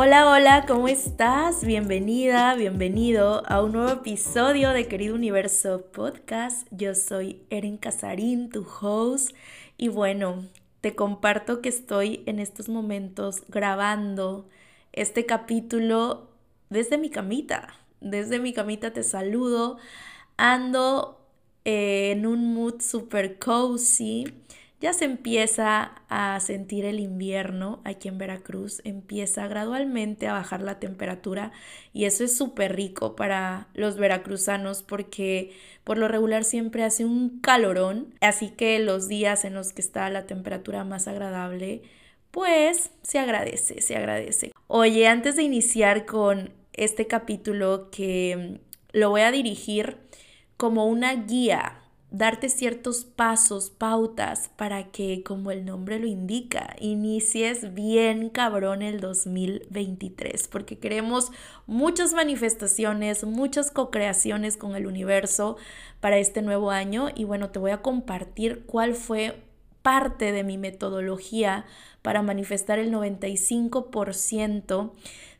Hola, hola, ¿cómo estás? Bienvenida, bienvenido a un nuevo episodio de Querido Universo Podcast. Yo soy Erin Casarín, tu host, y bueno, te comparto que estoy en estos momentos grabando este capítulo desde mi camita. Desde mi camita te saludo. Ando en un mood super cozy ya se empieza a sentir el invierno aquí en Veracruz, empieza gradualmente a bajar la temperatura y eso es súper rico para los veracruzanos porque por lo regular siempre hace un calorón, así que los días en los que está la temperatura más agradable, pues se agradece, se agradece. Oye, antes de iniciar con este capítulo que lo voy a dirigir como una guía darte ciertos pasos, pautas para que, como el nombre lo indica, inicies bien cabrón el 2023, porque queremos muchas manifestaciones, muchas co-creaciones con el universo para este nuevo año. Y bueno, te voy a compartir cuál fue parte de mi metodología para manifestar el 95%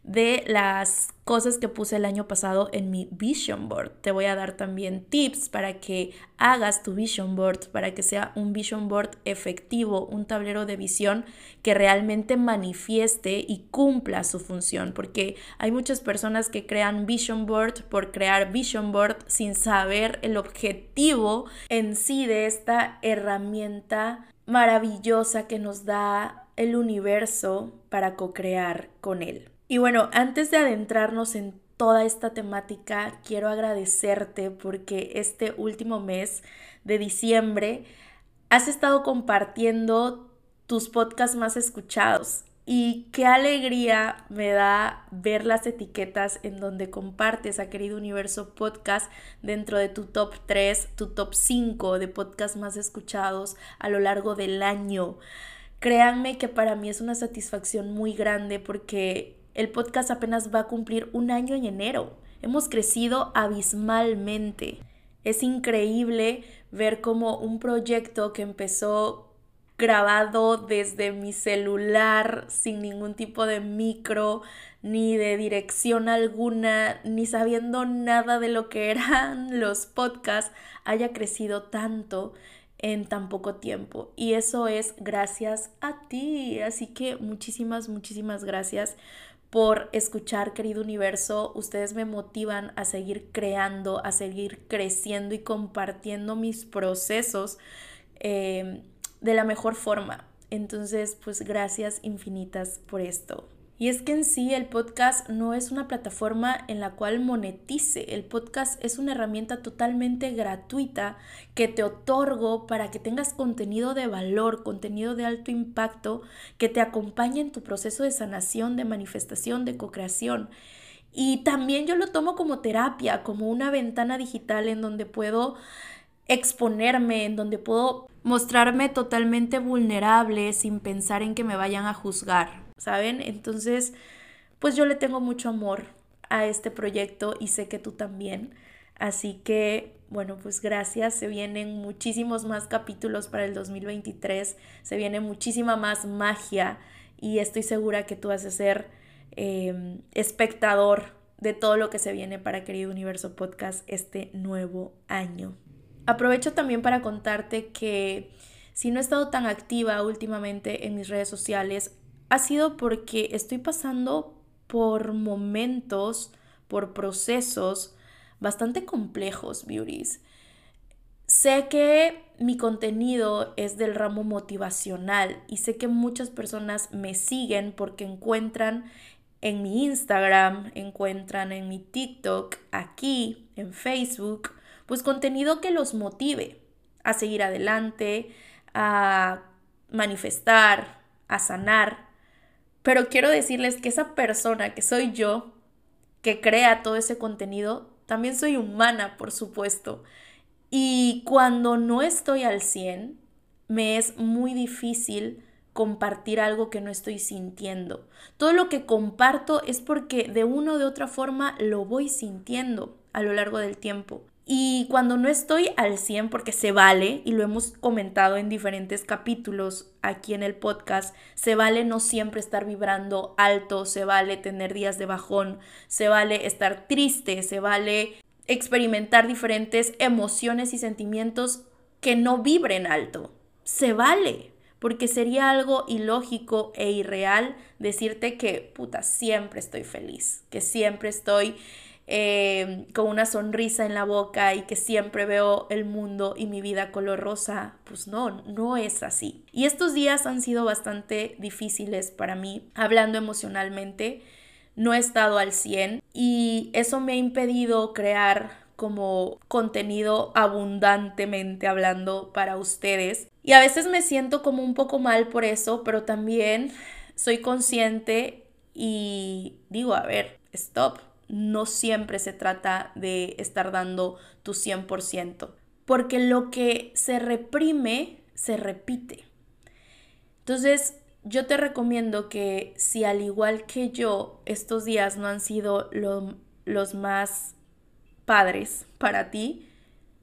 de las cosas que puse el año pasado en mi vision board. Te voy a dar también tips para que hagas tu vision board, para que sea un vision board efectivo, un tablero de visión que realmente manifieste y cumpla su función, porque hay muchas personas que crean vision board por crear vision board sin saber el objetivo en sí de esta herramienta maravillosa que nos da el universo para co-crear con él. Y bueno, antes de adentrarnos en toda esta temática, quiero agradecerte porque este último mes de diciembre has estado compartiendo tus podcasts más escuchados. Y qué alegría me da ver las etiquetas en donde compartes a Querido Universo Podcast dentro de tu top 3, tu top 5 de podcasts más escuchados a lo largo del año. Créanme que para mí es una satisfacción muy grande porque el podcast apenas va a cumplir un año en enero. Hemos crecido abismalmente. Es increíble ver cómo un proyecto que empezó grabado desde mi celular sin ningún tipo de micro ni de dirección alguna, ni sabiendo nada de lo que eran los podcasts, haya crecido tanto en tan poco tiempo. Y eso es gracias a ti. Así que muchísimas, muchísimas gracias por escuchar, querido universo. Ustedes me motivan a seguir creando, a seguir creciendo y compartiendo mis procesos eh, de la mejor forma. Entonces, pues gracias infinitas por esto. Y es que en sí el podcast no es una plataforma en la cual monetice. El podcast es una herramienta totalmente gratuita que te otorgo para que tengas contenido de valor, contenido de alto impacto, que te acompañe en tu proceso de sanación, de manifestación, de co-creación. Y también yo lo tomo como terapia, como una ventana digital en donde puedo exponerme, en donde puedo mostrarme totalmente vulnerable sin pensar en que me vayan a juzgar. ¿Saben? Entonces, pues yo le tengo mucho amor a este proyecto y sé que tú también. Así que, bueno, pues gracias. Se vienen muchísimos más capítulos para el 2023. Se viene muchísima más magia y estoy segura que tú vas a ser em, espectador de todo lo que se viene para Querido Universo Podcast este nuevo año. Aprovecho también para contarte que si no he estado tan activa últimamente en mis redes sociales, ha sido porque estoy pasando por momentos, por procesos bastante complejos, beauties. Sé que mi contenido es del ramo motivacional y sé que muchas personas me siguen porque encuentran en mi Instagram, encuentran en mi TikTok, aquí, en Facebook, pues contenido que los motive a seguir adelante, a manifestar, a sanar, pero quiero decirles que esa persona que soy yo, que crea todo ese contenido, también soy humana, por supuesto. Y cuando no estoy al 100, me es muy difícil compartir algo que no estoy sintiendo. Todo lo que comparto es porque de una o de otra forma lo voy sintiendo a lo largo del tiempo. Y cuando no estoy al 100, porque se vale, y lo hemos comentado en diferentes capítulos aquí en el podcast, se vale no siempre estar vibrando alto, se vale tener días de bajón, se vale estar triste, se vale experimentar diferentes emociones y sentimientos que no vibren alto. Se vale, porque sería algo ilógico e irreal decirte que, puta, siempre estoy feliz, que siempre estoy eh, con una sonrisa en la boca y que siempre veo el mundo y mi vida color rosa, pues no, no es así. Y estos días han sido bastante difíciles para mí, hablando emocionalmente. No he estado al 100 y eso me ha impedido crear como contenido abundantemente hablando para ustedes. Y a veces me siento como un poco mal por eso, pero también soy consciente y digo, a ver, stop no siempre se trata de estar dando tu 100%, porque lo que se reprime se repite. Entonces, yo te recomiendo que si al igual que yo estos días no han sido los más padres para ti,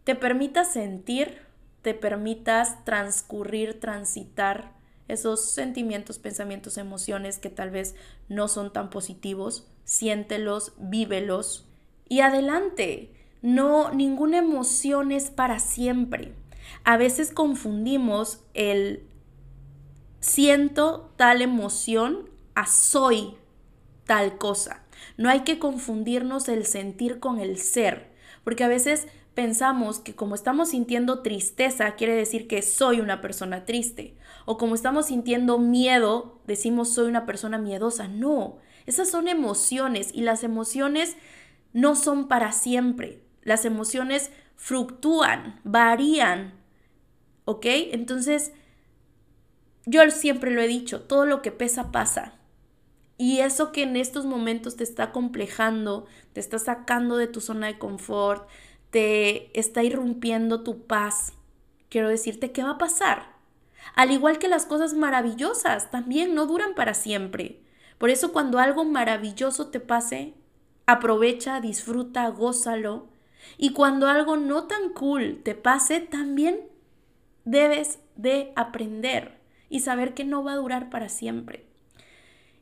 te permitas sentir, te permitas transcurrir, transitar esos sentimientos, pensamientos, emociones que tal vez no son tan positivos, siéntelos, vívelos y adelante. No, ninguna emoción es para siempre. A veces confundimos el siento tal emoción a soy tal cosa. No hay que confundirnos el sentir con el ser, porque a veces pensamos que como estamos sintiendo tristeza, quiere decir que soy una persona triste. O como estamos sintiendo miedo, decimos soy una persona miedosa. No, esas son emociones y las emociones no son para siempre. Las emociones fluctúan, varían. ¿Ok? Entonces, yo siempre lo he dicho, todo lo que pesa pasa. Y eso que en estos momentos te está complejando, te está sacando de tu zona de confort, te está irrumpiendo tu paz, quiero decirte qué va a pasar. Al igual que las cosas maravillosas, también no duran para siempre. Por eso cuando algo maravilloso te pase, aprovecha, disfruta, gózalo. Y cuando algo no tan cool te pase, también debes de aprender y saber que no va a durar para siempre.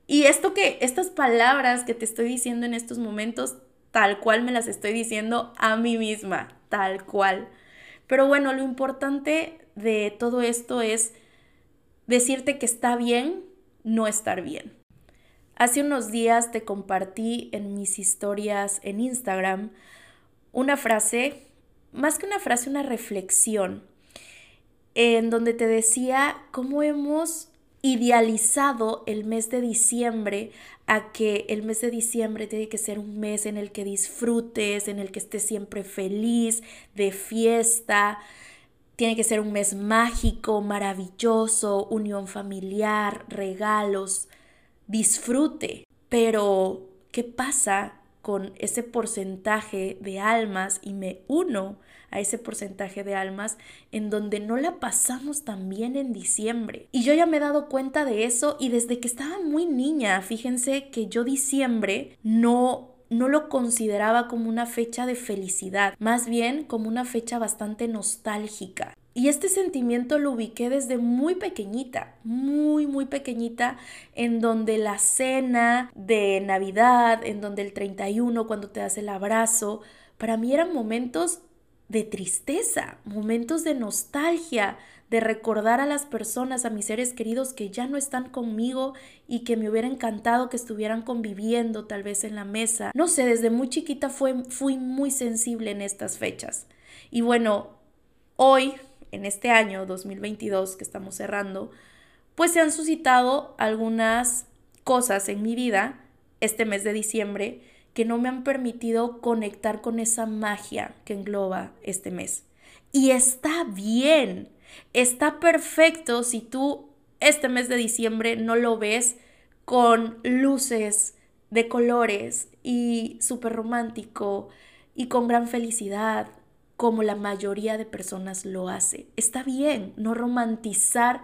Y esto que, estas palabras que te estoy diciendo en estos momentos, tal cual me las estoy diciendo a mí misma, tal cual. Pero bueno, lo importante de todo esto es decirte que está bien no estar bien. Hace unos días te compartí en mis historias en Instagram una frase, más que una frase, una reflexión, en donde te decía cómo hemos idealizado el mes de diciembre a que el mes de diciembre tiene que ser un mes en el que disfrutes, en el que estés siempre feliz, de fiesta. Tiene que ser un mes mágico, maravilloso, unión familiar, regalos, disfrute. Pero, ¿qué pasa con ese porcentaje de almas? Y me uno a ese porcentaje de almas en donde no la pasamos tan bien en diciembre. Y yo ya me he dado cuenta de eso y desde que estaba muy niña, fíjense que yo diciembre no no lo consideraba como una fecha de felicidad, más bien como una fecha bastante nostálgica. Y este sentimiento lo ubiqué desde muy pequeñita, muy, muy pequeñita, en donde la cena de Navidad, en donde el 31, cuando te das el abrazo, para mí eran momentos de tristeza, momentos de nostalgia, de recordar a las personas, a mis seres queridos que ya no están conmigo y que me hubiera encantado que estuvieran conviviendo tal vez en la mesa. No sé, desde muy chiquita fui muy sensible en estas fechas. Y bueno, hoy, en este año 2022 que estamos cerrando, pues se han suscitado algunas cosas en mi vida este mes de diciembre que no me han permitido conectar con esa magia que engloba este mes. Y está bien, está perfecto si tú este mes de diciembre no lo ves con luces de colores y súper romántico y con gran felicidad, como la mayoría de personas lo hace. Está bien no romantizar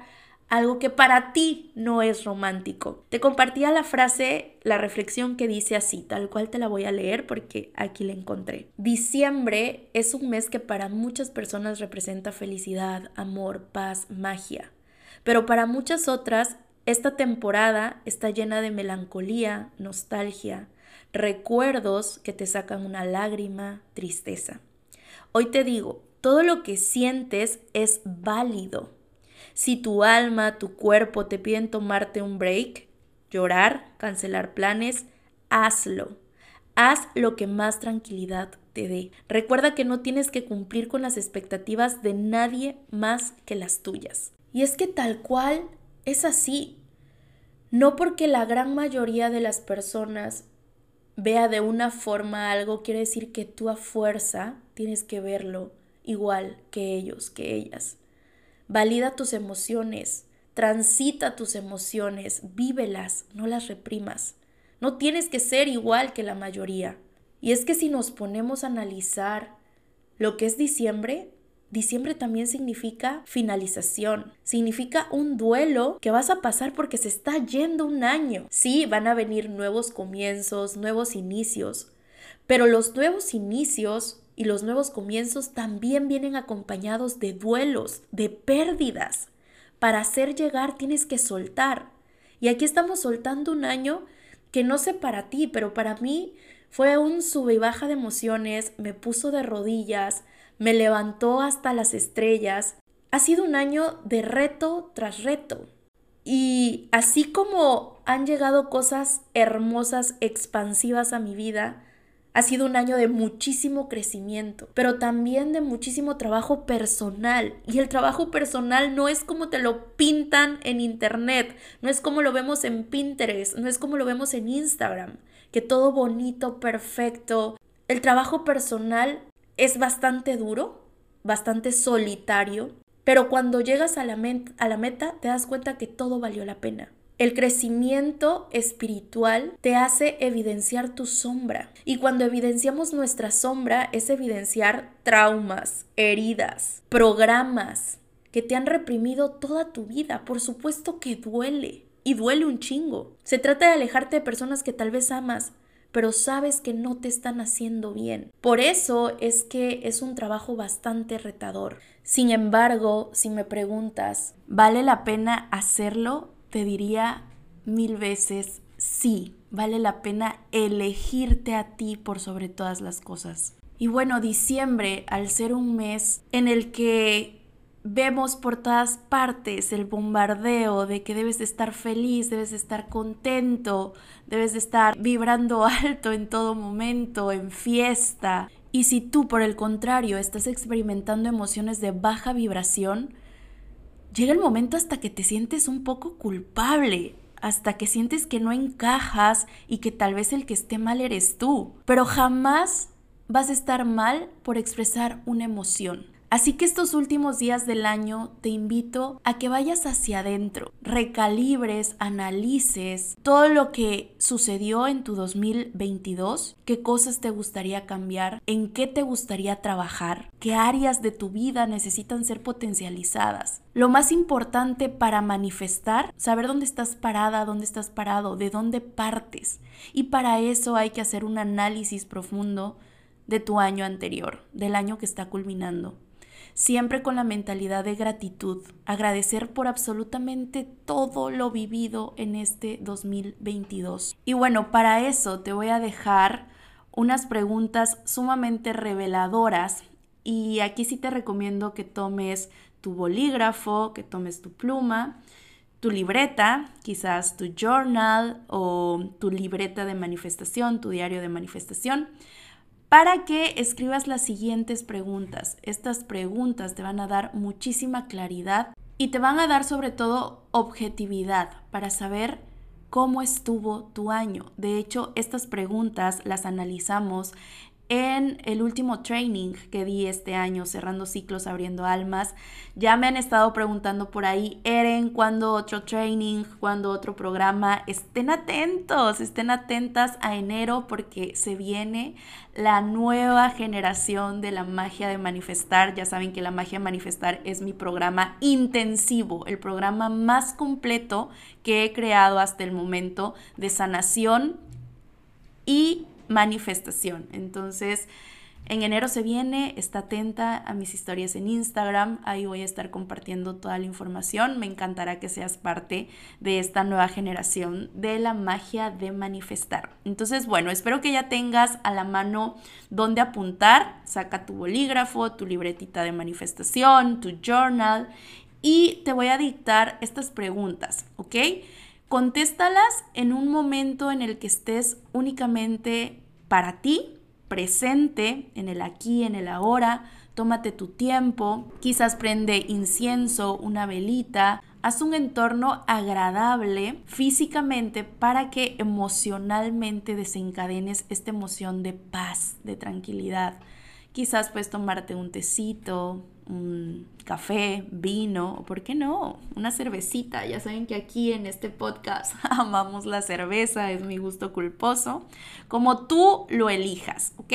algo que para ti no es romántico. Te compartía la frase, la reflexión que dice así, tal cual te la voy a leer porque aquí la encontré. Diciembre es un mes que para muchas personas representa felicidad, amor, paz, magia. Pero para muchas otras, esta temporada está llena de melancolía, nostalgia, recuerdos que te sacan una lágrima, tristeza. Hoy te digo, todo lo que sientes es válido. Si tu alma, tu cuerpo te piden tomarte un break, llorar, cancelar planes, hazlo. Haz lo que más tranquilidad te dé. Recuerda que no tienes que cumplir con las expectativas de nadie más que las tuyas. Y es que tal cual es así. No porque la gran mayoría de las personas vea de una forma algo, quiere decir que tú a fuerza tienes que verlo igual que ellos, que ellas. Valida tus emociones, transita tus emociones, vívelas, no las reprimas. No tienes que ser igual que la mayoría. Y es que si nos ponemos a analizar lo que es diciembre, Diciembre también significa finalización, significa un duelo que vas a pasar porque se está yendo un año. Sí, van a venir nuevos comienzos, nuevos inicios, pero los nuevos inicios y los nuevos comienzos también vienen acompañados de duelos, de pérdidas. Para hacer llegar tienes que soltar. Y aquí estamos soltando un año que no sé para ti, pero para mí fue un sube y baja de emociones, me puso de rodillas, me levantó hasta las estrellas. Ha sido un año de reto tras reto. Y así como han llegado cosas hermosas, expansivas a mi vida, ha sido un año de muchísimo crecimiento, pero también de muchísimo trabajo personal. Y el trabajo personal no es como te lo pintan en internet, no es como lo vemos en Pinterest, no es como lo vemos en Instagram, que todo bonito, perfecto. El trabajo personal es bastante duro, bastante solitario, pero cuando llegas a la, meta te das cuenta que todo valió la pena. El crecimiento espiritual te hace evidenciar tu sombra. Y cuando evidenciamos nuestra sombra es evidenciar traumas, heridas, programas que te han reprimido toda tu vida. Por supuesto que duele. Y duele un chingo. Se trata de alejarte de personas que tal vez amas, pero sabes que no te están haciendo bien. Por eso es que es un trabajo bastante retador. Sin embargo, si me preguntas, ¿vale la pena hacerlo? te diría mil veces sí, vale la pena elegirte a ti por sobre todas las cosas. Y bueno, diciembre, al ser un mes en el que vemos por todas partes el bombardeo de que debes de estar feliz, debes de estar contento, debes de estar vibrando alto en todo momento, en fiesta. Y si tú, por el contrario, estás experimentando emociones de baja vibración, llega el momento hasta que te sientes un poco culpable, hasta que sientes que no encajas y que tal vez el que esté mal eres tú, pero jamás vas a estar mal por expresar una emoción. Así que estos últimos días del año te invito a que vayas hacia adentro, recalibres, analices todo lo que sucedió en tu 2022, qué cosas te gustaría cambiar, en qué te gustaría trabajar, qué áreas de tu vida necesitan ser potencializadas. Lo más importante para manifestar, saber dónde estás parada, dónde estás parado, de dónde partes. Y para eso hay que hacer un análisis profundo de tu año anterior, del año que está culminando siempre con la mentalidad de gratitud, agradecer por absolutamente todo lo vivido en este 2022. Y bueno, para eso te voy a dejar unas preguntas sumamente reveladoras y aquí sí te recomiendo que tomes tu bolígrafo, que tomes tu pluma, tu libreta, quizás tu journal o tu libreta de manifestación, tu diario de manifestación para que escribas las siguientes preguntas. Estas preguntas te van a dar muchísima claridad y te van a dar sobre todo objetividad para saber cómo estuvo tu año. De hecho, estas preguntas las analizamos en el último training que di este año, cerrando ciclos, abriendo almas. Ya me han estado preguntando por ahí, Eren, ¿cuándo otro training? ¿Cuándo otro programa? Estén atentos, estén atentas a enero porque se viene la nueva generación de la magia de manifestar. Ya saben que la magia de manifestar es mi programa intensivo, el programa más completo que he creado hasta el momento de sanación y manifestación. Entonces, en enero se viene, está atenta a mis historias en Instagram, ahí voy a estar compartiendo toda la información. Me encantará que seas parte de esta nueva generación de la magia de manifestar. Entonces, bueno, espero que ya tengas a la mano donde apuntar. Saca tu bolígrafo, tu libretita de manifestación, tu journal y te voy a dictar estas preguntas, ¿ok? Contéstalas en un momento en el que estés únicamente para ti, presente, en el aquí, en el ahora. Tómate tu tiempo, quizás prende incienso, una velita, haz un entorno agradable físicamente para que emocionalmente desencadenes esta emoción de paz, de tranquilidad. Quizás puedes tomarte un tecito, un café, vino, o por qué no, una cervecita. Ya saben que aquí en este podcast amamos la cerveza, es mi gusto culposo, como tú lo elijas, ¿ok?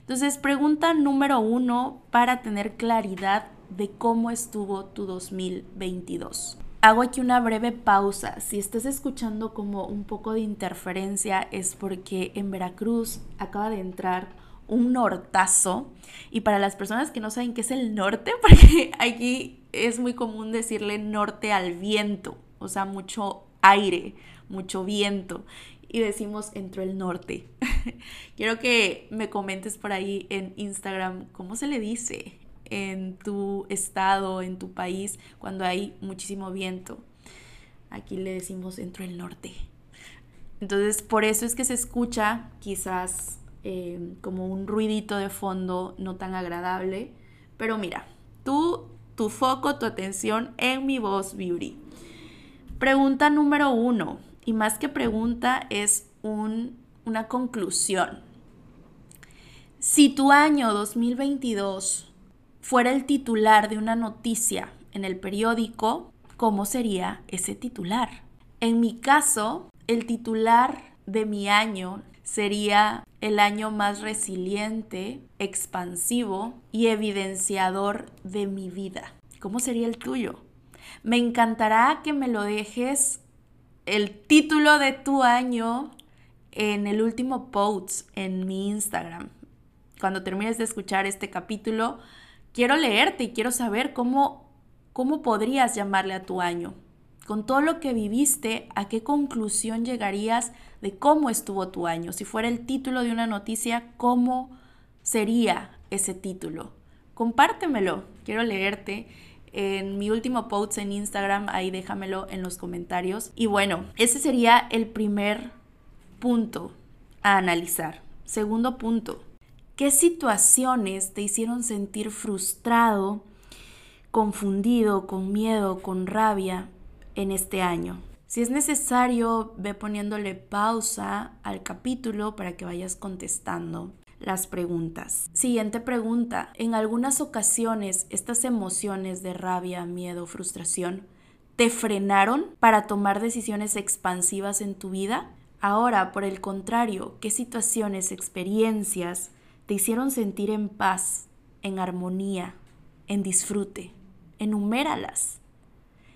Entonces, pregunta número uno para tener claridad de cómo estuvo tu 2022. Hago aquí una breve pausa. Si estás escuchando como un poco de interferencia es porque en Veracruz acaba de entrar un nortazo. Y para las personas que no saben qué es el norte, porque aquí es muy común decirle norte al viento, o sea, mucho aire, mucho viento. Y decimos entró el norte. Quiero que me comentes por ahí en Instagram cómo se le dice en tu estado, en tu país, cuando hay muchísimo viento. Aquí le decimos entró el norte. Entonces, por eso es que se escucha quizás Em, como un ruidito de fondo no tan agradable. Pero mira, tú, tu foco, tu atención en mi voz, Beauty. Pregunta número uno, y más que pregunta, es una conclusión. Si tu año 2022 fuera el titular de una noticia en el periódico, ¿cómo sería ese titular? En mi caso, el titular de mi año sería el año más resiliente, expansivo y evidenciador de mi vida. ¿Cómo sería el tuyo? Me encantará que me lo dejes el título de tu año en el último post en mi Instagram. Cuando termines de escuchar este capítulo, quiero leerte y quiero saber cómo, cómo podrías llamarle a tu año. Con todo lo que viviste, ¿a qué conclusión llegarías de cómo estuvo tu año. Si fuera el título de una noticia, ¿cómo sería ese título? Compártemelo, quiero leerte. En mi último post en Instagram, ahí déjamelo en los comentarios. Y bueno, ese sería el primer punto a analizar. Segundo punto, ¿qué situaciones te hicieron sentir frustrado, confundido, con miedo, con rabia en este año? Si es necesario, ve poniéndole pausa al capítulo para que vayas contestando las preguntas. Siguiente pregunta. En algunas ocasiones, estas emociones de rabia, miedo, frustración, ¿te frenaron para tomar decisiones expansivas en tu vida? Ahora, por el contrario, ¿qué situaciones, experiencias te hicieron sentir en paz, en armonía, en disfrute? Enuméralas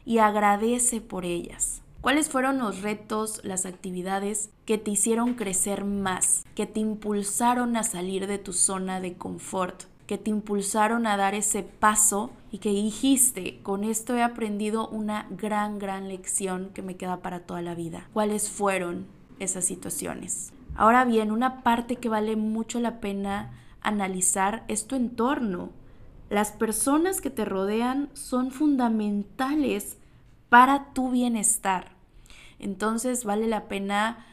y agradece por ellas. ¿Cuáles fueron los retos, las actividades que te hicieron crecer más, que te impulsaron a salir de tu zona de confort, que te impulsaron a dar ese paso y que dijiste, con esto he aprendido una gran, gran lección que me queda para toda la vida? ¿Cuáles fueron esas situaciones? Ahora bien, una parte que vale mucho la pena analizar es tu entorno. Las personas que te rodean son fundamentales para tu bienestar. Entonces vale la pena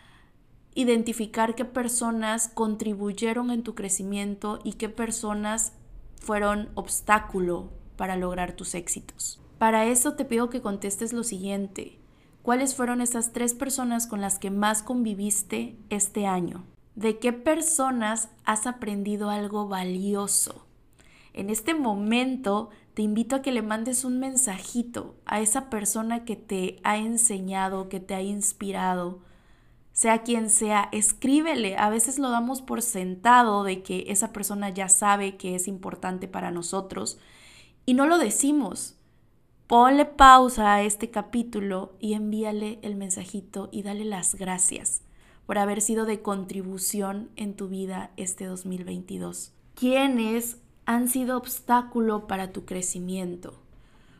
identificar qué personas contribuyeron en tu crecimiento y qué personas fueron obstáculo para lograr tus éxitos. Para eso te pido que contestes lo siguiente. ¿Cuáles fueron esas tres personas con las que más conviviste este año? ¿De qué personas has aprendido algo valioso? En este momento te invito a que le mandes un mensajito a esa persona que te ha enseñado, que te ha inspirado, sea quien sea, escríbele. A veces lo damos por sentado de que esa persona ya sabe que es importante para nosotros y no lo decimos. Ponle pausa a este capítulo y envíale el mensajito y dale las gracias por haber sido de contribución en tu vida este 2022. ¿Quiénes han sido obstáculo para tu crecimiento?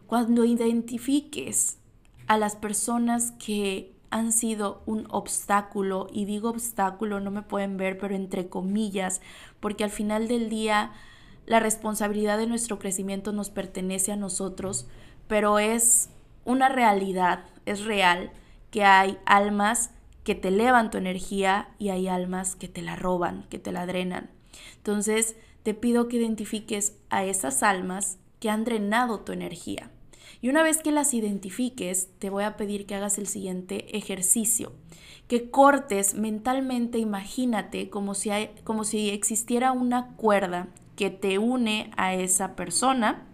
Cuando identifiques a las personas que han sido un obstáculo, y digo obstáculo, no me pueden ver, pero entre comillas, porque al final del día la responsabilidad de nuestro crecimiento nos pertenece a nosotros, pero es una realidad, es real que hay almas que te elevan tu energía y hay almas que te la roban, que te la drenan. Entonces, te pido que identifiques a esas almas que han drenado tu energía. Y una vez que las identifiques, te voy a pedir que hagas el siguiente ejercicio, que cortes mentalmente, imagínate como si, como si existiera una cuerda que te une a esa persona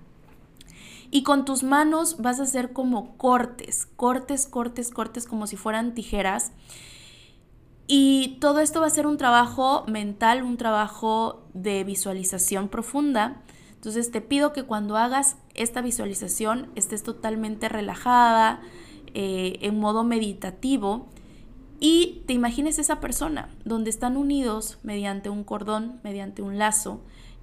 y con tus manos vas a hacer como cortes, cortes, cortes, cortes, como si fueran tijeras. Y todo esto va a ser un trabajo mental, un trabajo de visualización profunda. Entonces te pido que cuando hagas esta visualización estés totalmente relajada, eh, en modo meditativo y te imagines esa persona donde están unidos mediante un cordón, mediante un lazo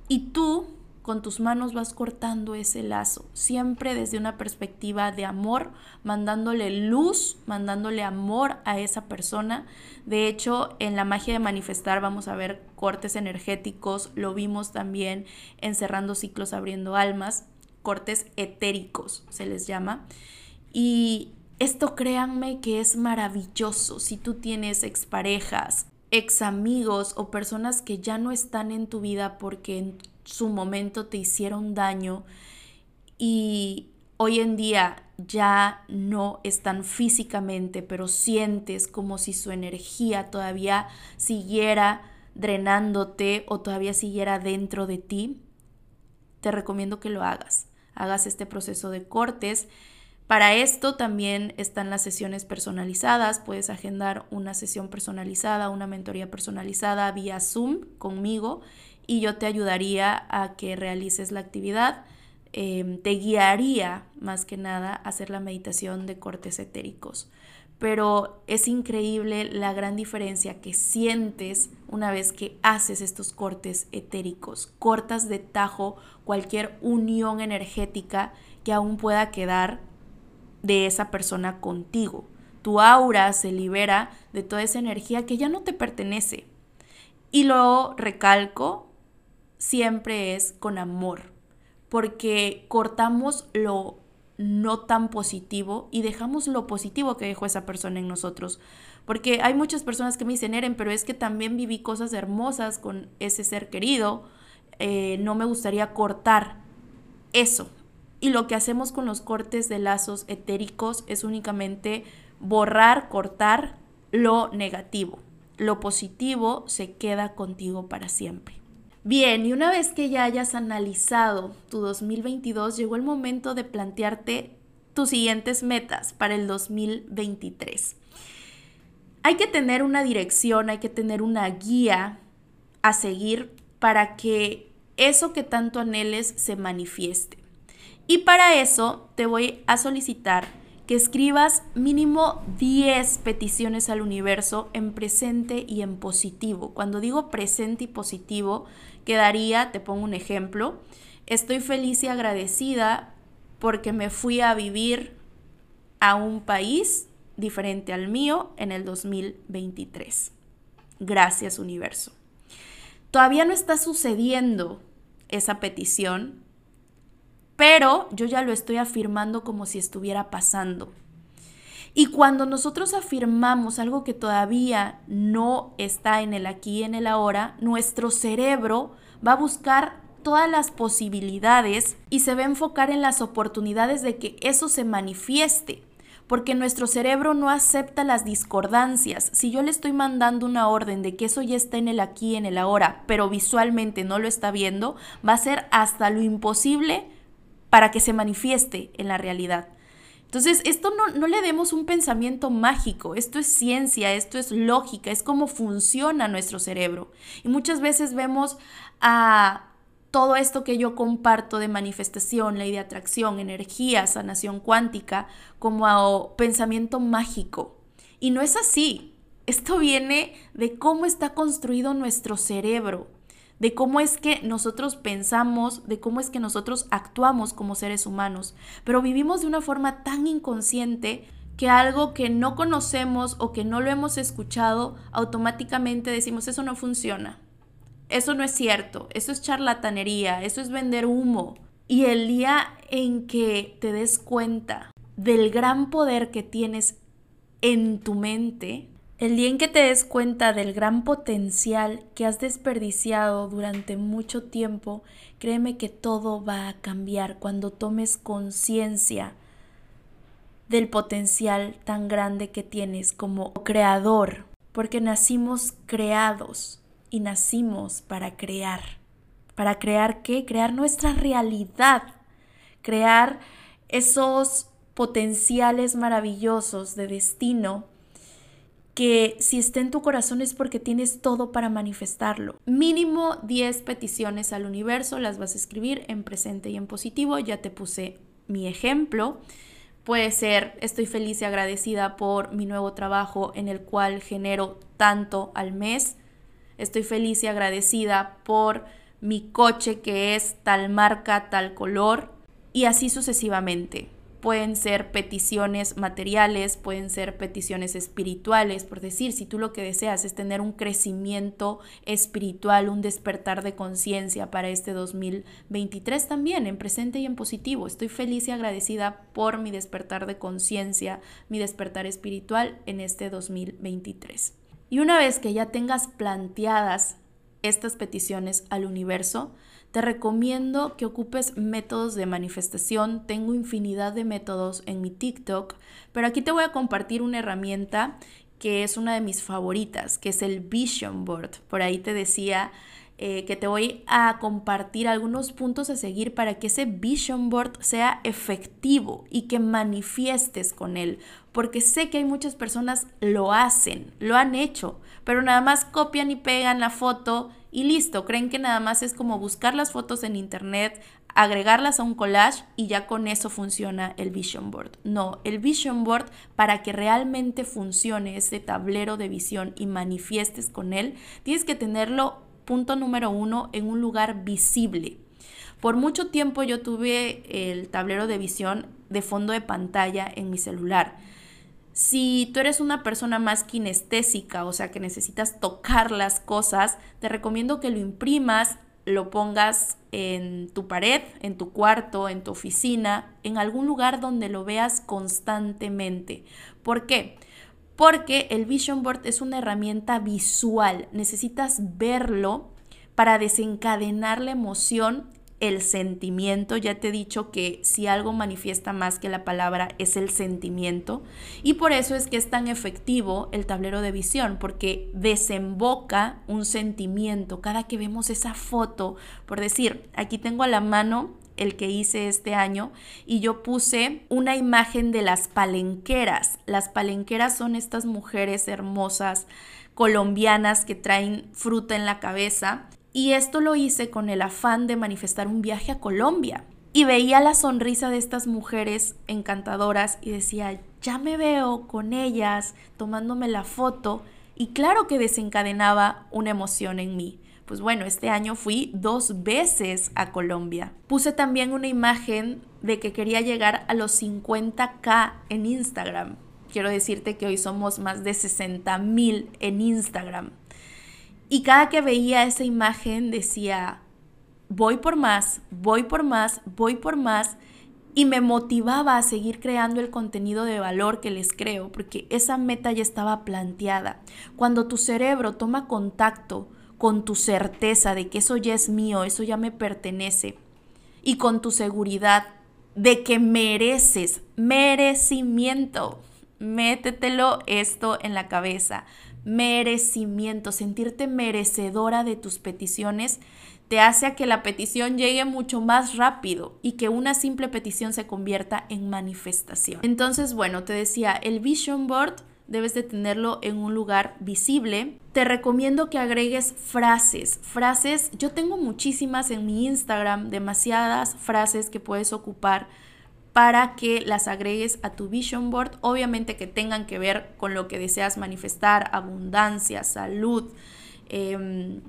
y tú con tus manos vas cortando ese lazo, siempre desde una perspectiva de amor, mandándole luz, mandándole amor a esa persona. De hecho, en la magia de manifestar vamos a ver cortes energéticos, lo vimos también encerrando ciclos, abriendo almas, cortes etéricos se les llama. Y esto créanme que es maravilloso si tú tienes exparejas, ex amigos o personas que ya no están en tu vida porque su momento te hicieron daño y hoy en día ya no están físicamente, pero sientes como si su energía todavía siguiera drenándote o todavía siguiera dentro de ti, te recomiendo que lo hagas. Hagas este proceso de cortes. Para esto también están las sesiones personalizadas. Puedes agendar una sesión personalizada, una mentoría personalizada vía Zoom conmigo y yo te ayudaría a que realices la actividad. Em, te guiaría más que nada a hacer la meditación de cortes etéricos. Pero es increíble la gran diferencia que sientes una vez que haces estos cortes etéricos. Cortas de tajo cualquier unión energética que aún pueda quedar de esa persona contigo. Tu aura se libera de toda esa energía que ya no te pertenece. Y lo recalco, siempre es con amor, porque cortamos lo no tan positivo y dejamos lo positivo que dejó esa persona en nosotros. Porque hay muchas personas que me dicen, Eren, pero es que también viví cosas hermosas con ese ser querido, eh, no me gustaría cortar eso. Y lo que hacemos con los cortes de lazos etéricos es únicamente borrar, cortar lo negativo. Lo positivo se queda contigo para siempre. Bien, y una vez que ya hayas analizado tu 2022, llegó el momento de plantearte tus siguientes metas para el 2023. Hay que tener una dirección, hay que tener una guía a seguir para que eso que tanto anheles se manifieste. Y para eso te voy a solicitar que escribas mínimo 10 peticiones al universo en presente y en positivo. Cuando digo presente y positivo, quedaría, te pongo un ejemplo, estoy feliz y agradecida porque me fui a vivir a un país diferente al mío en el 2023. Gracias universo. Todavía no está sucediendo esa petición, pero yo ya lo estoy afirmando como si estuviera pasando. Y cuando nosotros afirmamos algo que todavía no está en el aquí y en el ahora, nuestro cerebro va a buscar todas las posibilidades y se va a enfocar en las oportunidades de que eso se manifieste. porque nuestro cerebro no acepta las discordancias. Si yo le estoy mandando una orden de que eso ya está en el aquí, en el ahora, pero visualmente no lo está viendo, va a ser hasta lo imposible para que se manifieste en la realidad. Entonces, esto no, no, le demos un pensamiento mágico, esto es ciencia, esto es lógica, es cómo funciona nuestro cerebro. Y muchas veces vemos a todo esto que yo comparto de manifestación, ley de atracción, energía, sanación cuántica, como a pensamiento mágico. Y no es así. Esto viene de cómo está construido nuestro cerebro, de cómo es que nosotros pensamos, de cómo es que nosotros actuamos como seres humanos. Pero vivimos de una forma tan inconsciente que algo que no conocemos o que no lo hemos escuchado, automáticamente decimos, eso no funciona eso no es cierto, eso es charlatanería, eso es vender humo. Y el día en que te des cuenta del gran poder que tienes en tu mente, el día en que te des cuenta del gran potencial que has desperdiciado durante mucho tiempo, créeme que todo va a cambiar cuando tomes conciencia del potencial tan grande que tienes como creador, porque nacimos creados y nacimos para crear. ¿Para crear qué? Crear nuestra realidad, crear esos potenciales maravillosos de destino que si está en tu corazón es porque tienes todo para manifestarlo. Mínimo 10 peticiones al universo, las vas a escribir en presente y en positivo, ya te puse mi ejemplo. Puede ser, estoy feliz y agradecida por mi nuevo trabajo en el cual genero tanto al mes. Estoy feliz y agradecida por mi coche que es tal marca, tal color y así sucesivamente. Pueden ser peticiones materiales, pueden ser peticiones espirituales, por decir, si tú lo que deseas es tener un crecimiento espiritual, un despertar de conciencia para este 2023 también, en presente y en positivo. Estoy feliz y agradecida por mi despertar de conciencia, mi despertar espiritual en este 2023. Y una vez que ya tengas planteadas estas peticiones al universo, te recomiendo que ocupes métodos de manifestación. Tengo infinidad de métodos en mi TikTok, pero aquí te voy a compartir una herramienta que es una de mis favoritas, que es el Vision Board. Por ahí te decía eh, que te voy a compartir algunos puntos a seguir para que ese vision board sea efectivo y que manifiestes con él. Porque sé que hay muchas personas lo hacen, lo han hecho, pero nada más copian y pegan la foto y listo. Creen que nada más es como buscar las fotos en internet, agregarlas a un collage y ya con eso funciona el vision board. No, el vision board para que realmente funcione ese tablero de visión y manifiestes con él, tienes que tenerlo punto número uno, en un lugar visible. Por mucho tiempo yo tuve el tablero de visión de fondo de pantalla en mi celular. Si tú eres una persona más kinestésica, o sea que necesitas tocar las cosas, te recomiendo que lo imprimas, lo pongas en tu pared, en tu cuarto, en tu oficina, en algún lugar donde lo veas constantemente. ¿Por qué? porque el Vision Board es una herramienta visual. Necesitas verlo para desencadenar la emoción, el sentimiento. Ya te he dicho que si algo manifiesta más que la palabra es el sentimiento. Y por eso es que es tan efectivo el tablero de visión, porque desemboca un sentimiento. Cada que vemos esa foto, por decir, aquí tengo a la mano el que hice este año, y yo puse una imagen de las palenqueras. Las palenqueras son estas mujeres hermosas colombianas que traen fruta en la cabeza. Y esto lo hice con el afán de manifestar un viaje a Colombia. Y veía la sonrisa de estas mujeres encantadoras y decía, ya me veo con ellas tomándome la foto. Y claro que desencadenaba una emoción en mí. Pues bueno, este año fui dos veces a Colombia. Puse también una imagen de que quería llegar a los 50k en Instagram. Quiero decirte que hoy somos más de 60 mil en Instagram. Y cada que veía esa imagen decía, voy por más, voy por más, voy por más. Y me motivaba a seguir creando el contenido de valor que les creo, porque esa meta ya estaba planteada. Cuando tu cerebro toma contacto con tu certeza de que eso ya es mío, eso ya me pertenece, y con tu seguridad de que mereces, Merecimiento. Métetelo esto en la cabeza. Merecimiento, sentirte merecedora de tus peticiones te hace a que la petición llegue mucho más rápido y que una simple petición se convierta en manifestación. Entonces, bueno, te decía, el vision board debes de tenerlo en un lugar visible. Te recomiendo que agregues frases. Frases, yo tengo muchísimas en mi Instagram, demasiadas frases que puedes ocupar para que las agregues a tu vision board, obviamente que tengan que ver con lo que deseas manifestar, abundancia, salud, em,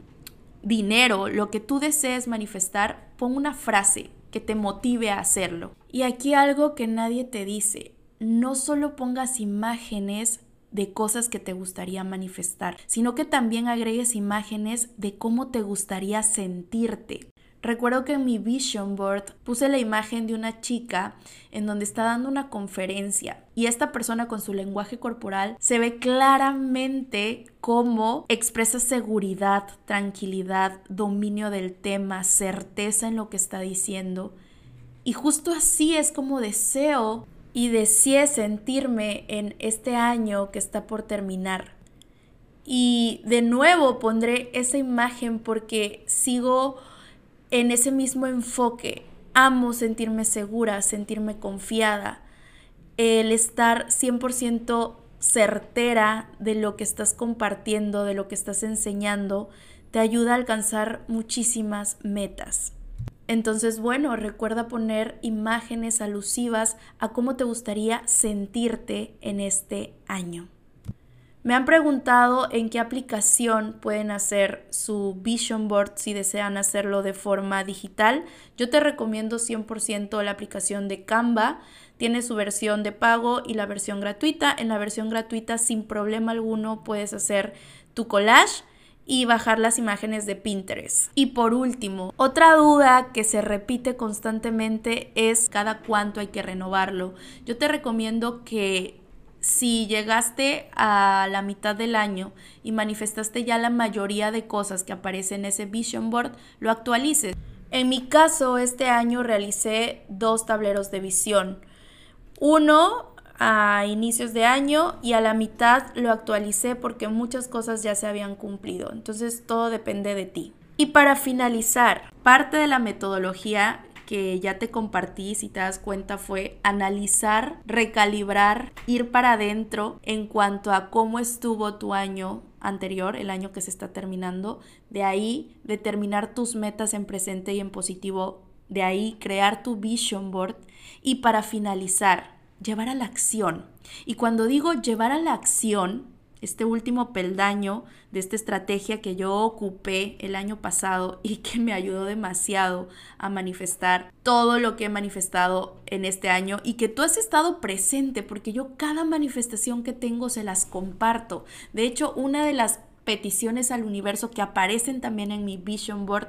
dinero, lo que tú desees manifestar, pon una frase que te motive a hacerlo. Y aquí algo que nadie te dice, no solo pongas imágenes de cosas que te gustaría manifestar, sino que también agregues imágenes de cómo te gustaría sentirte. Recuerdo que en mi vision board puse la imagen de una chica en donde está dando una conferencia y esta persona con su lenguaje corporal se ve claramente cómo expresa seguridad, tranquilidad, dominio del tema, certeza en lo que está diciendo. Y justo así es como deseo y deseé sentirme en este año que está por terminar. Y de nuevo pondré esa imagen porque sigo en ese mismo enfoque. Amo sentirme segura, sentirme confiada, el estar 100% certera de lo que estás compartiendo, de lo que estás enseñando, te ayuda a alcanzar muchísimas metas. Entonces, bueno, recuerda poner imágenes alusivas a cómo te gustaría sentirte en este año. Me han preguntado en qué aplicación pueden hacer su vision board si desean hacerlo de forma digital. Yo te recomiendo 100% la aplicación de Canva. Tiene su versión de pago y la versión gratuita. En la versión gratuita sin problema alguno puedes hacer tu collage y bajar las imágenes de Pinterest. Y por último, otra duda que se repite constantemente es cada cuánto hay que renovarlo. Yo te recomiendo que si llegaste a la mitad del año y manifestaste ya la mayoría de cosas que aparecen en ese vision board, lo actualices. En mi caso, este año realicé dos tableros de visión. Uno a inicios de año y a la mitad lo actualicé porque muchas cosas ya se habían cumplido. Entonces todo depende de ti. Y para finalizar, parte de la metodología que ya te compartí, si te das cuenta, fue analizar, recalibrar, ir para adentro en cuanto a cómo estuvo tu año anterior, el año que se está terminando. De ahí determinar tus metas en presente y en positivo. De ahí crear tu vision board. Y para finalizar, llevar a la acción. Y cuando digo llevar a la acción, este último peldaño de esta estrategia que yo ocupé el año pasado y que me ayudó demasiado a manifestar todo lo que he manifestado en este año y que tú has estado presente porque yo cada manifestación que tengo se las comparto. De hecho, una de las peticiones al universo que aparecen también en mi vision board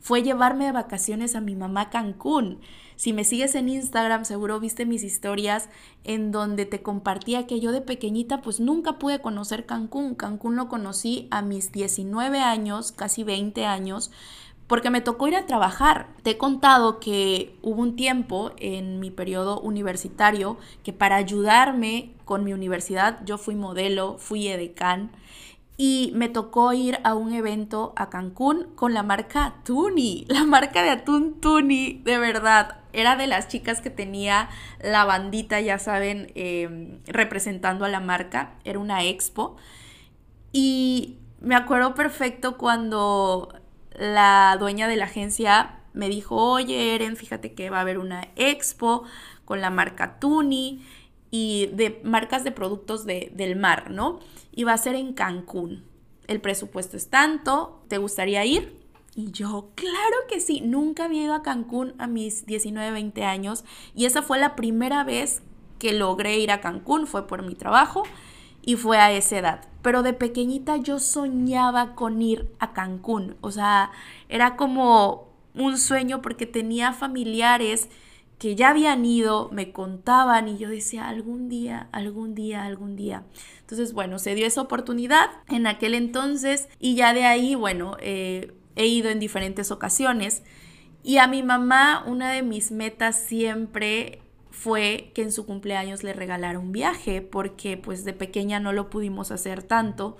fue llevarme de vacaciones a mi mamá Cancún. Si me sigues en Instagram, seguro viste mis historias en donde te compartía que yo de pequeñita pues nunca pude conocer Cancún. Cancún lo conocí a mis 19 años, casi 20 años, porque me tocó ir a trabajar. Te he contado que hubo un tiempo en mi periodo universitario que para ayudarme con mi universidad yo fui modelo, fui edecán y me tocó ir a un evento a Cancún con la marca Tuni, la marca de atún Tuni, de verdad. Era de las chicas que tenía la bandita, ya saben, em, representando a la marca. Era una expo. Y me acuerdo perfecto cuando la dueña de la agencia me dijo, oye Eren, fíjate que va a haber una expo con la marca Tuni y de marcas de productos del mar, ¿no? Y va a ser en Cancún. El presupuesto es tanto, ¿te gustaría ir? Y yo, claro que sí, nunca había ido a Cancún a mis 19, 20 años y esa fue la primera vez que logré ir a Cancún, fue por mi trabajo y fue a esa edad. Pero de pequeñita yo soñaba con ir a Cancún, o sea, era como un sueño porque tenía familiares que ya habían ido, me contaban y yo decía, algún día, algún día, algún día. Entonces, bueno, se dio esa oportunidad en aquel entonces y ya de ahí, bueno, eh, he ido en diferentes ocasiones. Y a mi mamá, una de mis metas siempre fue que en su cumpleaños le regalara un viaje porque pues de pequeña no lo pudimos hacer tanto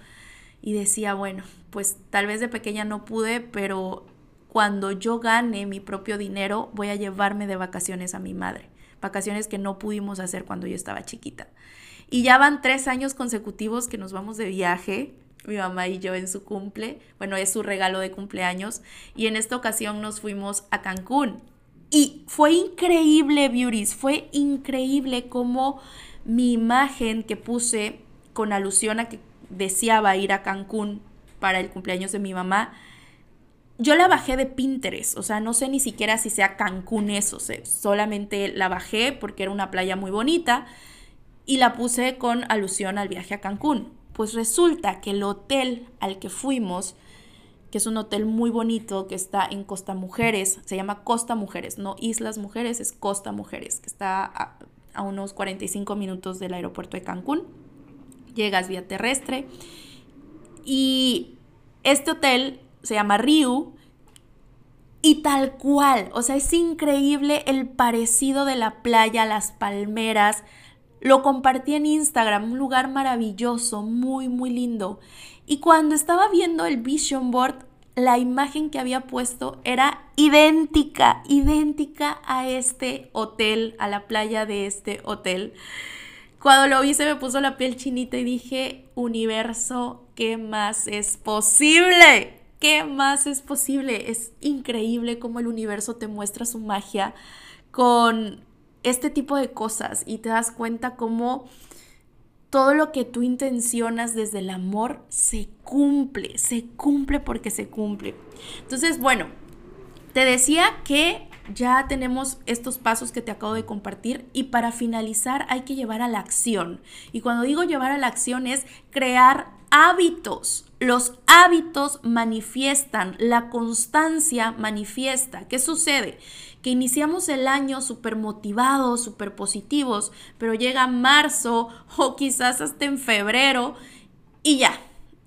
y decía, bueno, pues tal vez de pequeña no pude, pero cuando yo gane mi propio dinero voy a llevarme de vacaciones a mi madre, vacaciones que no pudimos hacer cuando yo estaba chiquita. Y ya van tres años consecutivos que nos vamos de viaje, mi mamá y yo en su cumple, bueno, es su regalo de cumpleaños, y en esta ocasión nos fuimos a Cancún. Y fue increíble, Beauties, fue increíble como mi imagen que puse con alusión a que deseaba ir a Cancún para el cumpleaños de mi mamá, yo la bajé de Pinterest, o sea, no sé ni siquiera si sea Cancún eso, solamente la bajé porque era una playa muy bonita y la puse con alusión al viaje a Cancún. Pues resulta que el hotel al que fuimos, que es un hotel muy bonito que está en Costa Mujeres, se llama Costa Mujeres, no Islas Mujeres, es Costa Mujeres, que está a, unos 45 minutos del aeropuerto de Cancún. Llegas vía terrestre y este hotel se llama Ryu y tal cual, o sea, es increíble el parecido de la playa, las palmeras. Lo compartí en Instagram, un lugar maravilloso, muy, muy lindo. Y cuando estaba viendo el vision board, la imagen que había puesto era idéntica, idéntica a este hotel, a la playa de este hotel. Cuando lo vi se me puso la piel chinita y dije, universo, ¿qué más es posible? ¿Qué más es posible? Es increíble cómo el universo te muestra su magia con este tipo de cosas y te das cuenta cómo todo lo que tú intencionas desde el amor se cumple, se cumple porque se cumple. Entonces, bueno, te decía que ya tenemos estos pasos que te acabo de compartir y para finalizar hay que llevar a la acción. Y cuando digo llevar a la acción es crear hábitos. Los hábitos manifiestan, la constancia manifiesta. ¿Qué sucede? Que iniciamos el año súper motivados, súper positivos, pero llega marzo o quizás hasta en febrero y ya,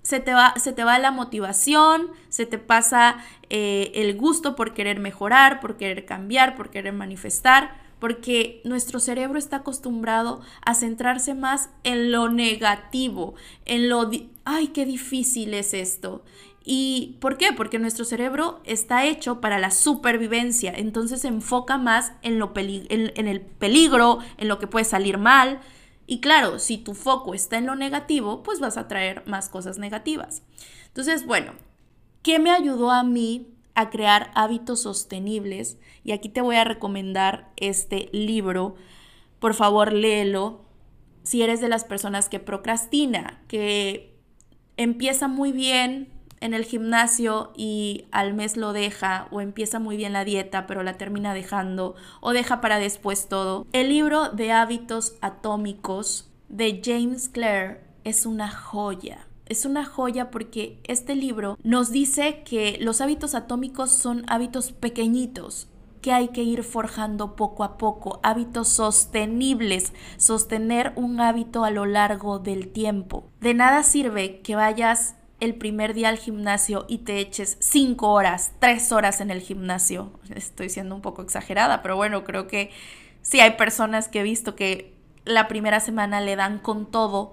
se te va, se te va la motivación, se te pasa eh, el gusto por querer mejorar, por querer cambiar, por querer manifestar porque nuestro cerebro está acostumbrado a centrarse más en lo negativo, en lo, ay, qué difícil es esto. ¿Y por qué? Porque nuestro cerebro está hecho para la supervivencia, entonces se enfoca más en, lo en el peligro, en lo que puede salir mal. Y claro, si tu foco está en lo negativo, pues vas a traer más cosas negativas. Entonces, bueno, ¿qué me ayudó a mí a crear hábitos sostenibles. Y aquí te voy a recomendar este libro. Por favor, léelo. Si eres de las personas que procrastina, que empieza muy bien en el gimnasio y al mes lo deja, o empieza muy bien la dieta, pero la termina dejando, o deja para después todo. El libro de hábitos atómicos de James Clare es una joya es una joya porque este libro nos dice que los hábitos atómicos son hábitos pequeñitos, que hay que ir forjando poco a poco, hábitos sostenibles, sostener un hábito a lo largo del tiempo. De nada sirve que vayas el primer día al gimnasio y te eches cinco horas, tres horas en el gimnasio. Estoy siendo un poco exagerada, pero bueno, creo que sí hay personas que he visto que la primera semana le dan con todo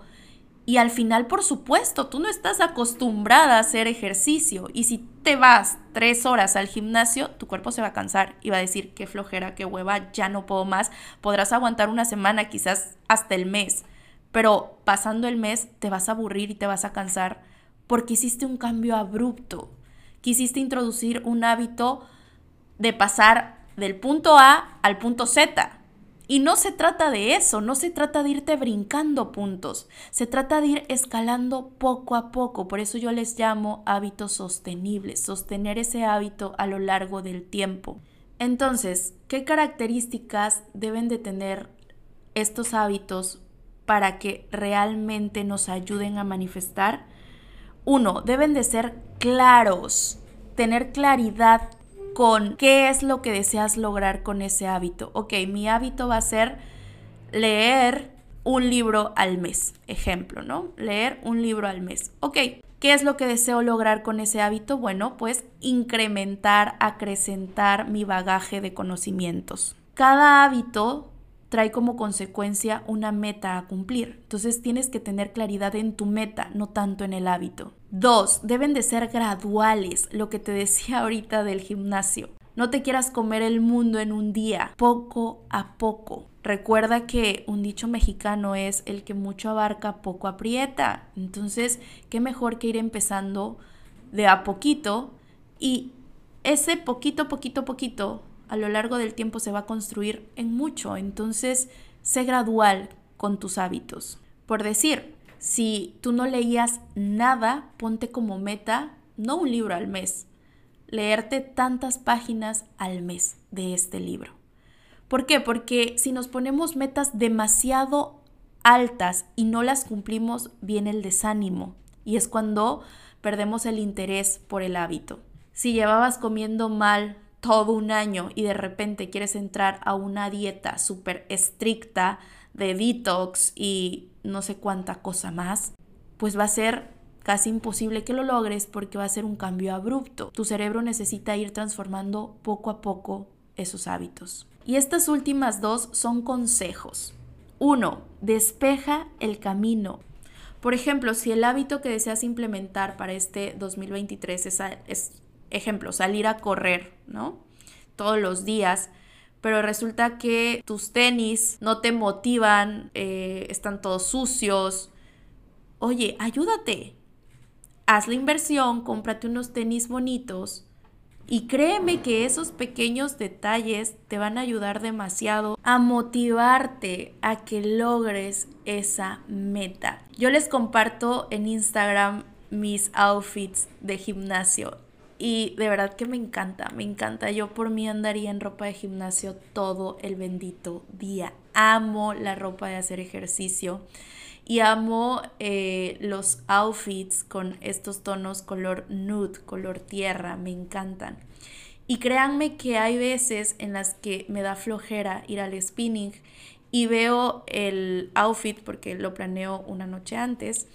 y al final, por supuesto, tú no estás acostumbrada a hacer ejercicio. Y si te vas tres horas al gimnasio, tu cuerpo se va a cansar y va a decir, qué flojera, qué hueva, ya no puedo más. Podrás aguantar una semana, quizás hasta el mes. Pero pasando el mes te vas a aburrir y te vas a cansar porque hiciste un cambio abrupto. Quisiste introducir un hábito de pasar del punto A al punto Z y no se trata de eso, no se trata de irte brincando puntos, se trata de ir escalando poco a poco. Por eso yo les llamo hábitos sostenibles, sostener ese hábito a lo largo del tiempo. Entonces, ¿qué características deben de tener estos hábitos para que realmente nos ayuden a manifestar? Uno, deben de ser claros, tener claridad con qué es lo que deseas lograr con ese hábito. Ok, mi hábito va a ser leer un libro al mes, ejemplo, ¿no? Leer un libro al mes. Ok, ¿qué es lo que deseo lograr con ese hábito? Bueno, pues incrementar, acrecentar mi bagaje de conocimientos. Cada hábito trae como consecuencia una meta a cumplir. Entonces tienes que tener claridad en tu meta, no tanto en el hábito. Dos, deben de ser graduales, lo que te decía ahorita del gimnasio. No te quieras comer el mundo en un día, poco a poco. Recuerda que un dicho mexicano es el que mucho abarca, poco aprieta. Entonces, qué mejor que ir empezando de a poquito y ese poquito, poquito, poquito a lo largo del tiempo se va a construir en mucho. Entonces, sé gradual con tus hábitos. Por decir, si tú no leías nada, ponte como meta no un libro al mes, leerte tantas páginas al mes de este libro. ¿Por qué? Porque si nos ponemos metas demasiado altas y no las cumplimos, viene el desánimo y es cuando perdemos el interés por el hábito. Si llevabas comiendo mal todo un año y de repente quieres entrar a una dieta súper estricta de detox y no sé cuánta cosa más, pues va a ser casi imposible que lo logres porque va a ser un cambio abrupto. Tu cerebro necesita ir transformando poco a poco esos hábitos. Y estas últimas dos son consejos. Uno, despeja el camino. Por ejemplo, si el hábito que deseas implementar para este 2023 es, es ejemplo, salir a correr, ¿no? Todos los días, pero resulta que tus tenis no te motivan, eh, están todos sucios. Oye, ayúdate. Haz la inversión, cómprate unos tenis bonitos y créeme que esos pequeños detalles te van a ayudar demasiado a motivarte a que logres esa meta. Yo les comparto en Instagram mis outfits de gimnasio y de verdad que me encanta, me encanta. Yo por mí andaría en ropa de gimnasio todo el bendito día. Amo la ropa de hacer ejercicio y amo eh, los outfits con estos tonos color nude, color tierra, me encantan. Y créanme que hay veces en las que me da flojera ir al spinning y veo el outfit porque lo planeo una noche antes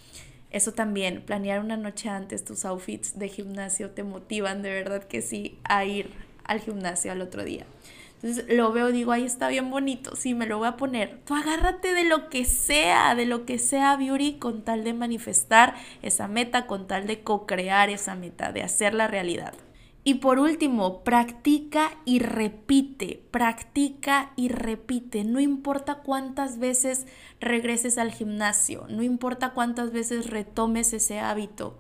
eso también, planear una noche antes tus outfits de gimnasio te motivan de verdad que sí a ir al gimnasio al otro día. Entonces lo veo, digo, ahí está bien bonito, sí, me lo voy a poner. Tú agárrate de lo que sea, de lo que sea beauty con tal de manifestar esa meta, con tal de co-crear esa meta, de hacer la realidad. Y por último, practica y repite, practica y repite. No importa cuántas veces regreses al gimnasio, no importa cuántas veces retomes ese hábito.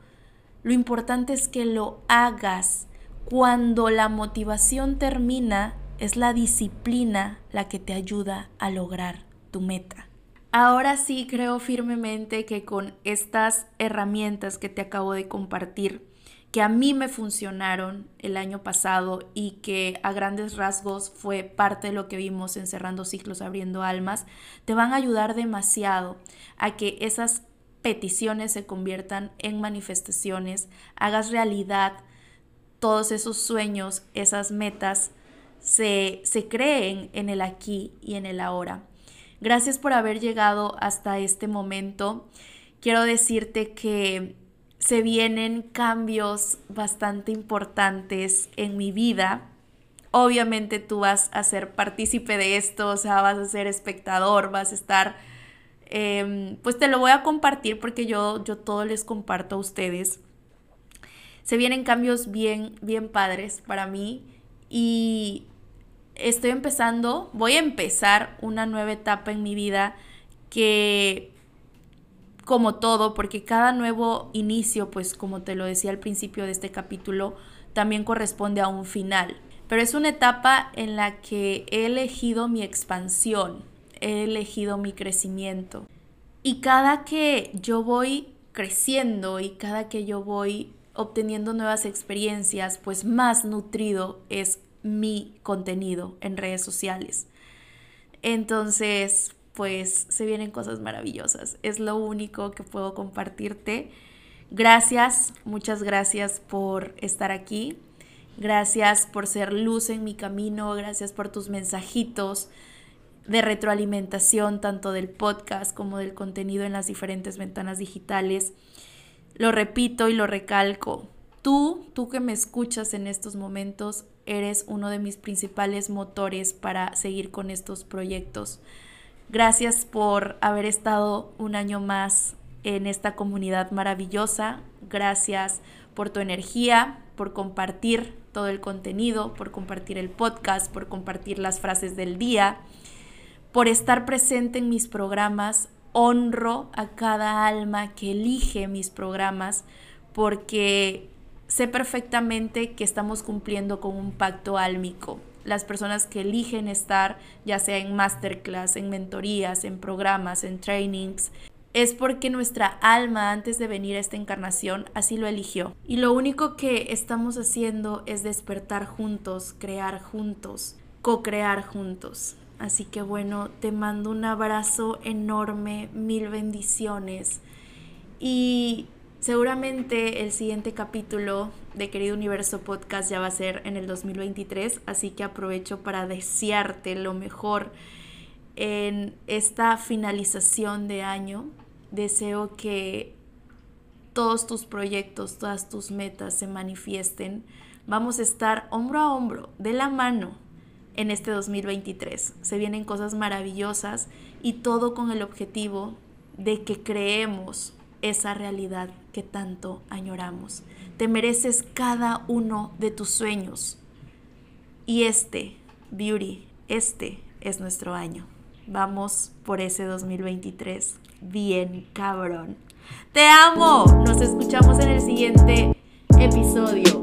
Lo importante es que lo hagas. Cuando la motivación termina, es la disciplina la que te ayuda a lograr tu meta. Ahora sí creo firmemente que con estas herramientas que te acabo de compartir, que a mí me funcionaron el año pasado y que a grandes rasgos fue parte de lo que vimos en Cerrando Ciclos, Abriendo Almas, te van a ayudar demasiado a que esas peticiones se conviertan en manifestaciones, hagas realidad todos esos sueños, esas metas, se, se creen en el aquí y en el ahora. Gracias por haber llegado hasta este momento. Quiero decirte que se vienen cambios bastante importantes en mi vida. Obviamente tú vas a ser partícipe de esto, o sea, vas a ser espectador, vas a estar, em, pues te lo voy a compartir porque yo, yo todo les comparto a ustedes. Se vienen cambios bien, bien padres para mí y estoy empezando, voy a empezar una nueva etapa en mi vida que como todo, porque cada nuevo inicio, pues como te lo decía al principio de este capítulo, también corresponde a un final. Pero es una etapa en la que he elegido mi expansión, he elegido mi crecimiento. Y cada que yo voy creciendo y cada que yo voy obteniendo nuevas experiencias, pues más nutrido es mi contenido en redes sociales. Entonces, pues se vienen cosas maravillosas. Es lo único que puedo compartirte. Gracias, muchas gracias por estar aquí. Gracias por ser luz en mi camino. Gracias por tus mensajitos de retroalimentación, tanto del podcast como del contenido en las diferentes ventanas digitales. Lo repito y lo recalco. Tú, tú que me escuchas en estos momentos, eres uno de mis principales motores para seguir con estos proyectos. Gracias por haber estado un año más en esta comunidad maravillosa. Gracias por tu energía, por compartir todo el contenido, por compartir el podcast, por compartir las frases del día, por estar presente en mis programas. Honro a cada alma que elige mis programas porque sé perfectamente que estamos cumpliendo con un pacto álmico. Las personas que eligen estar, ya sea en masterclass, en mentorías, en programas, en trainings, es porque nuestra alma antes de venir a esta encarnación así lo eligió. Y lo único que estamos haciendo es despertar juntos, crear juntos, co-crear juntos. Así que bueno, te mando un abrazo enorme, mil bendiciones. Y seguramente el siguiente capítulo de Querido Universo Podcast ya va a ser en el 2023, así que aprovecho para desearte lo mejor en esta finalización de año deseo que todos tus proyectos, todas tus metas se manifiesten. Vamos a estar hombro a hombro, de la mano, en este 2023. Se vienen cosas maravillosas y todo con el objetivo de que creemos esa realidad que tanto añoramos. Te mereces cada uno de tus sueños. Y este, Beauty, este es nuestro año. Vamos por ese 2023 bien cabrón. Te amo. Nos escuchamos en el siguiente episodio.